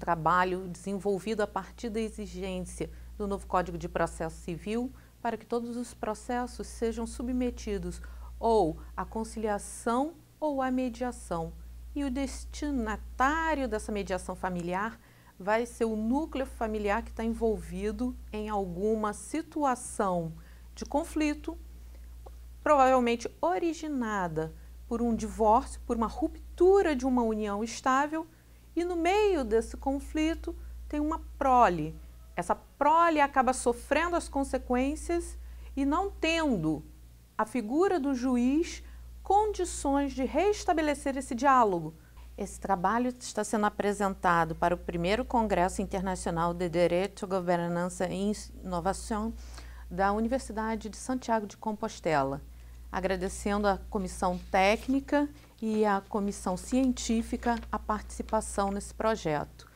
trabalho desenvolvido a partir da exigência do novo Código de Processo Civil para que todos os processos sejam submetidos ou à conciliação ou à mediação. E o destinatário dessa mediação familiar vai ser o núcleo familiar que está envolvido em alguma situação de conflito, provavelmente originada por um divórcio, por uma ruptura de uma união estável, e no meio desse conflito tem uma prole. Essa prole acaba sofrendo as consequências e não tendo a figura do juiz condições de restabelecer esse diálogo. Esse trabalho está sendo apresentado para o primeiro Congresso Internacional de Direito, Governança e Inovação da Universidade de Santiago de Compostela. Agradecendo à comissão técnica e à comissão científica a participação nesse projeto.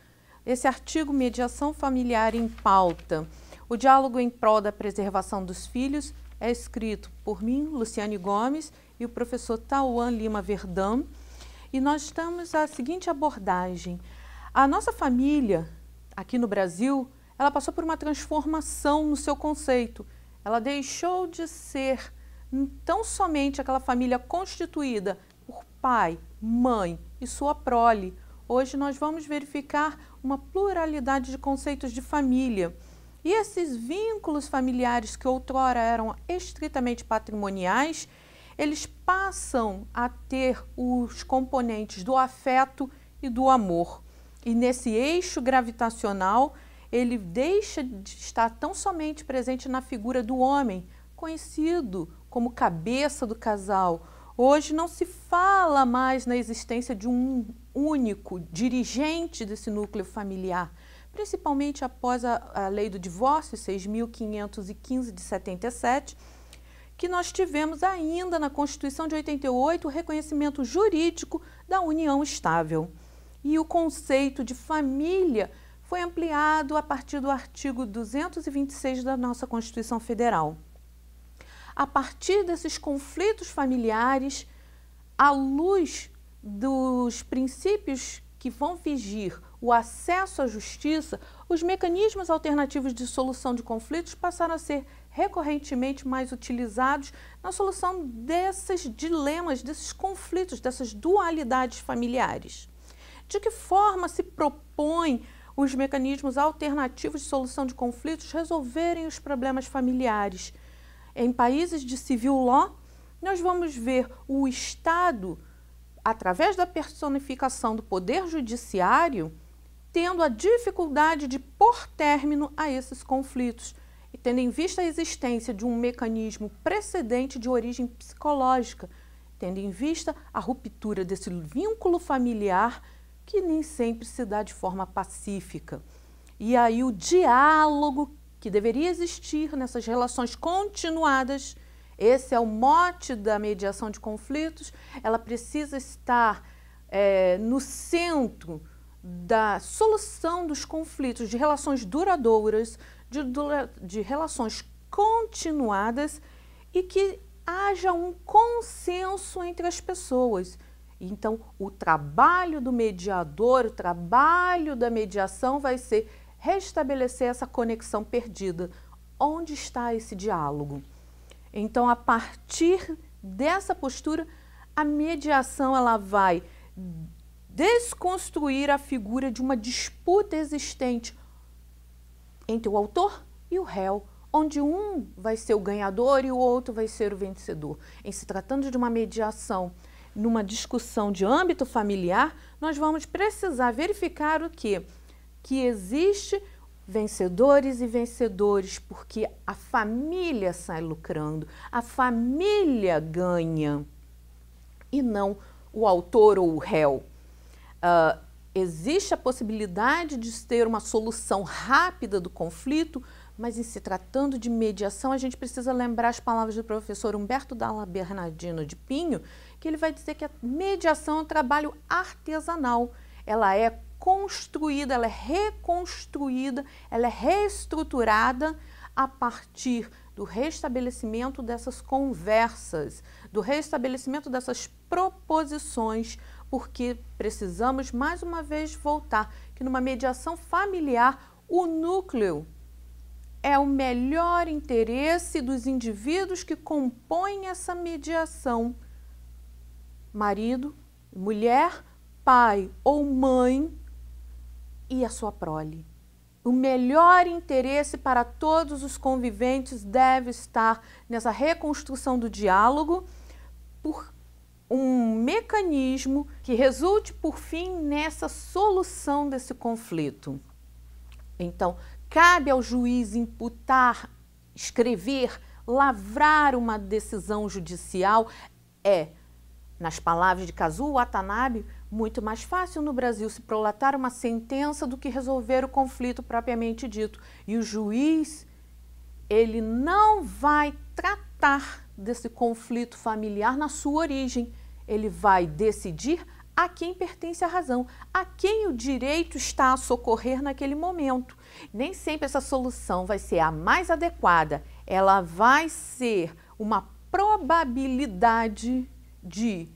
Esse artigo Mediação Familiar em Pauta, o diálogo em prol da preservação dos filhos, é escrito por mim, Luciane Gomes, e o professor Tauan Lima Verdão, e nós estamos a seguinte abordagem. A nossa família, aqui no Brasil, ela passou por uma transformação no seu conceito. Ela deixou de ser tão somente aquela família constituída pai, mãe e sua prole. Hoje nós vamos verificar uma pluralidade de conceitos de família. E esses vínculos familiares que outrora eram estritamente patrimoniais, eles passam a ter os componentes do afeto e do amor. E nesse eixo gravitacional, ele deixa de estar tão somente presente na figura do homem, conhecido como cabeça do casal. Hoje não se fala mais na existência de um único dirigente desse núcleo familiar, principalmente após a, a lei do divórcio 6.515 de 77, que nós tivemos ainda na Constituição de 88 o reconhecimento jurídico da união estável. E o conceito de família foi ampliado a partir do artigo 226 da nossa Constituição Federal. A partir desses conflitos familiares, à luz dos princípios que vão vigir o acesso à justiça, os mecanismos alternativos de solução de conflitos passaram a ser recorrentemente mais utilizados na solução desses dilemas, desses conflitos, dessas dualidades familiares. De que forma se propõe os mecanismos alternativos de solução de conflitos resolverem os problemas familiares. Em países de civil law, nós vamos ver o Estado, através da personificação do poder judiciário, tendo a dificuldade de pôr término a esses conflitos, e tendo em vista a existência de um mecanismo precedente de origem psicológica, tendo em vista a ruptura desse vínculo familiar que nem sempre se dá de forma pacífica. E aí o diálogo que deveria existir nessas relações continuadas, esse é o mote da mediação de conflitos, ela precisa estar é, no centro da solução dos conflitos, de relações duradouras, de, de relações continuadas e que haja um consenso entre as pessoas. Então, o trabalho do mediador, o trabalho da mediação vai ser restabelecer essa conexão perdida. Onde está esse diálogo? Então, a partir dessa postura, a mediação ela vai desconstruir a figura de uma disputa existente entre o autor e o réu, onde um vai ser o ganhador e o outro vai ser o vencedor. Em se tratando de uma mediação numa discussão de âmbito familiar, nós vamos precisar verificar o que? Que existe vencedores e vencedores, porque a família sai lucrando, a família ganha e não o autor ou o réu. Uh, existe a possibilidade de ter uma solução rápida do conflito, mas em se tratando de mediação, a gente precisa lembrar as palavras do professor Humberto Dalla Bernardino de Pinho, que ele vai dizer que a mediação é um trabalho artesanal. Ela é construída, ela é reconstruída, ela é reestruturada a partir do restabelecimento dessas conversas, do restabelecimento dessas proposições porque precisamos mais uma vez voltar que numa mediação familiar o núcleo é o melhor interesse dos indivíduos que compõem essa mediação. Marido, mulher, pai ou mãe e a sua prole. O melhor interesse para todos os conviventes deve estar nessa reconstrução do diálogo por um mecanismo que resulte, por fim, nessa solução desse conflito. Então, cabe ao juiz imputar, escrever, lavrar uma decisão judicial é, nas palavras de Kazuo Watanabe, muito mais fácil no Brasil se prolatar uma sentença do que resolver o conflito propriamente dito. E o juiz, ele não vai tratar desse conflito familiar na sua origem. Ele vai decidir a quem pertence a razão, a quem o direito está a socorrer naquele momento. Nem sempre essa solução vai ser a mais adequada, ela vai ser uma probabilidade de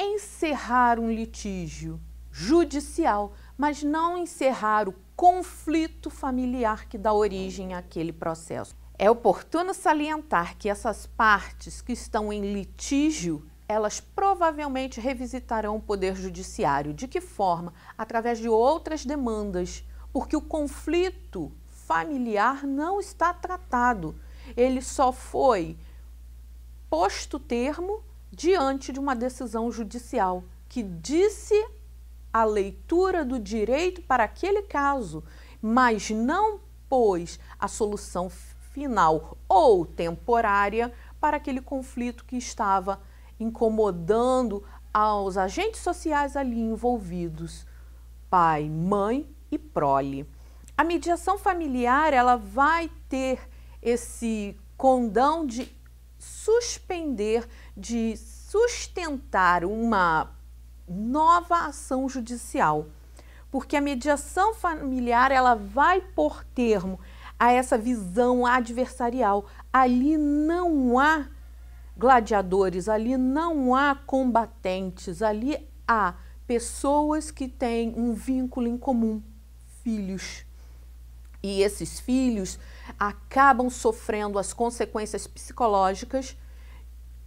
encerrar um litígio judicial, mas não encerrar o conflito familiar que dá origem àquele processo. É oportuno salientar que essas partes que estão em litígio elas provavelmente revisitarão o Poder Judiciário. De que forma? Através de outras demandas, porque o conflito familiar não está tratado. Ele só foi posto termo diante de uma decisão judicial que disse a leitura do direito para aquele caso, mas não pôs a solução final ou temporária para aquele conflito que estava incomodando aos agentes sociais ali envolvidos, pai, mãe e prole. A mediação familiar, ela vai ter esse condão de suspender, de sustentar uma nova ação judicial. Porque a mediação familiar, ela vai por termo a essa visão adversarial. Ali não há gladiadores, ali não há combatentes, ali há pessoas que têm um vínculo em comum, filhos. E esses filhos acabam sofrendo as consequências psicológicas,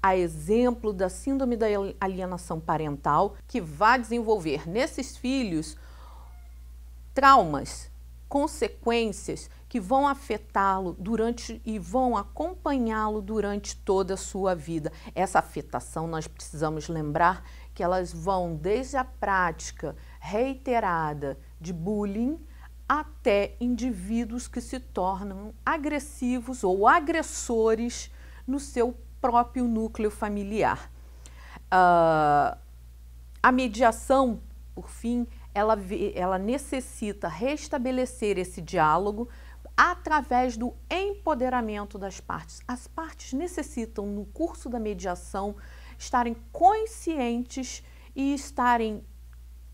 a exemplo da síndrome da alienação parental, que vai desenvolver nesses filhos traumas, consequências que vão afetá-lo durante e vão acompanhá-lo durante toda a sua vida. Essa afetação nós precisamos lembrar que elas vão desde a prática reiterada de bullying até indivíduos que se tornam agressivos ou agressores no seu próprio núcleo familiar. Uh, a mediação, por fim, ela, ela necessita restabelecer esse diálogo através do empoderamento das partes. As partes necessitam, no curso da mediação, estarem conscientes e estarem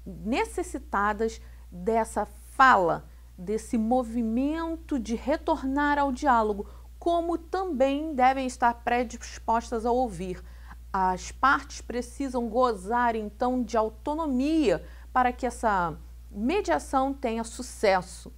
necessitadas dessa fala, desse movimento de retornar ao diálogo, como também devem estar predispostas a ouvir. As partes precisam gozar então de autonomia para que essa mediação tenha sucesso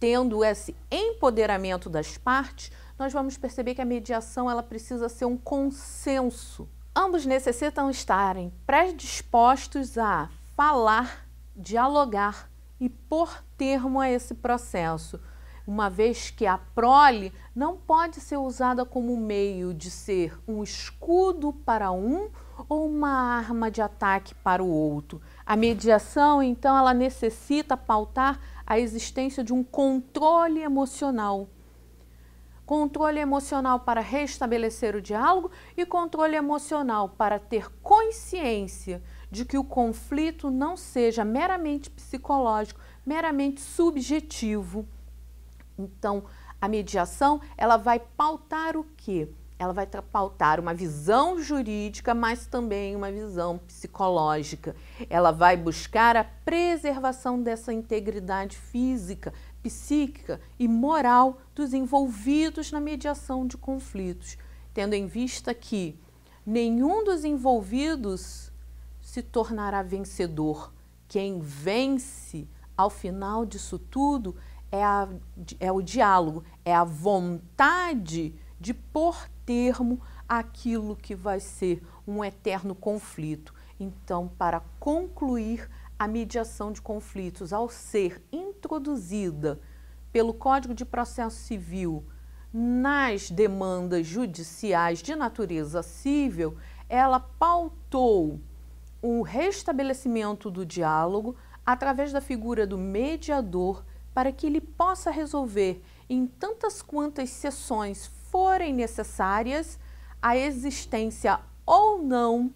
tendo esse empoderamento das partes, nós vamos perceber que a mediação ela precisa ser um consenso. Ambos necessitam estarem predispostos a falar, dialogar e pôr termo a esse processo, uma vez que a prole não pode ser usada como meio de ser um escudo para um ou uma arma de ataque para o outro. A mediação, então, ela necessita pautar a existência de um controle emocional. Controle emocional para restabelecer o diálogo e controle emocional para ter consciência de que o conflito não seja meramente psicológico, meramente subjetivo. Então, a mediação, ela vai pautar o quê? ela vai pautar uma visão jurídica, mas também uma visão psicológica. Ela vai buscar a preservação dessa integridade física, psíquica e moral dos envolvidos na mediação de conflitos, tendo em vista que nenhum dos envolvidos se tornará vencedor. Quem vence ao final disso tudo é, a, é o diálogo, é a vontade de pôr termo àquilo que vai ser um eterno conflito. Então, para concluir a mediação de conflitos, ao ser introduzida pelo Código de Processo Civil nas demandas judiciais de natureza civil, ela pautou o restabelecimento do diálogo através da figura do mediador para que ele possa resolver em tantas quantas sessões forem necessárias a existência ou não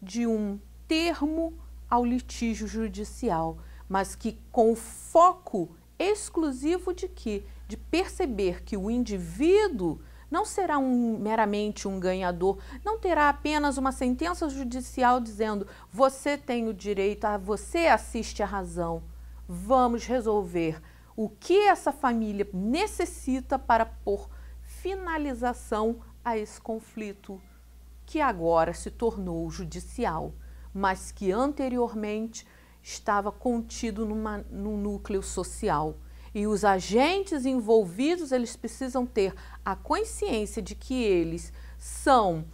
de um termo ao litígio judicial, mas que com foco exclusivo de que de perceber que o indivíduo não será um, meramente um ganhador, não terá apenas uma sentença judicial dizendo você tem o direito, a você assiste a razão. Vamos resolver o que essa família necessita para pôr finalização a esse conflito que agora se tornou judicial, mas que anteriormente estava contido numa, num núcleo social. E os agentes envolvidos, eles precisam ter a consciência de que eles são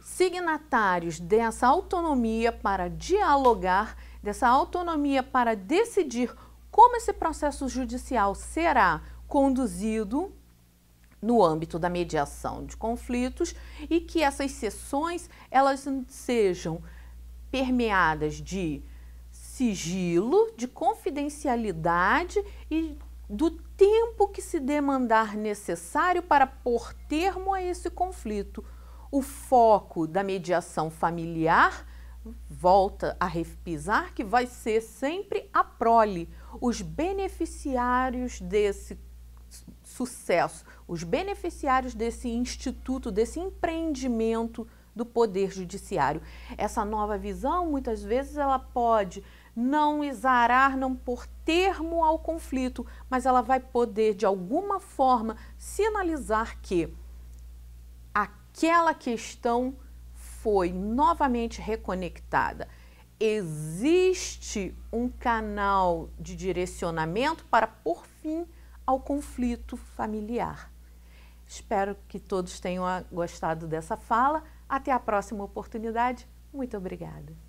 signatários dessa autonomia para dialogar, dessa autonomia para decidir como esse processo judicial será conduzido no âmbito da mediação de conflitos e que essas sessões elas sejam permeadas de sigilo, de confidencialidade e do tempo que se demandar necessário para pôr termo a esse conflito. O foco da mediação familiar volta a repisar que vai ser sempre a prole, os beneficiários desse sucesso, os beneficiários desse instituto, desse empreendimento do poder judiciário. Essa nova visão, muitas vezes, ela pode não exarar, não pôr termo ao conflito, mas ela vai poder, de alguma forma, sinalizar que aquela questão foi novamente reconectada. Existe um canal de direcionamento para por fim ao conflito familiar. Espero que todos tenham gostado dessa fala. Até a próxima oportunidade. Muito obrigada.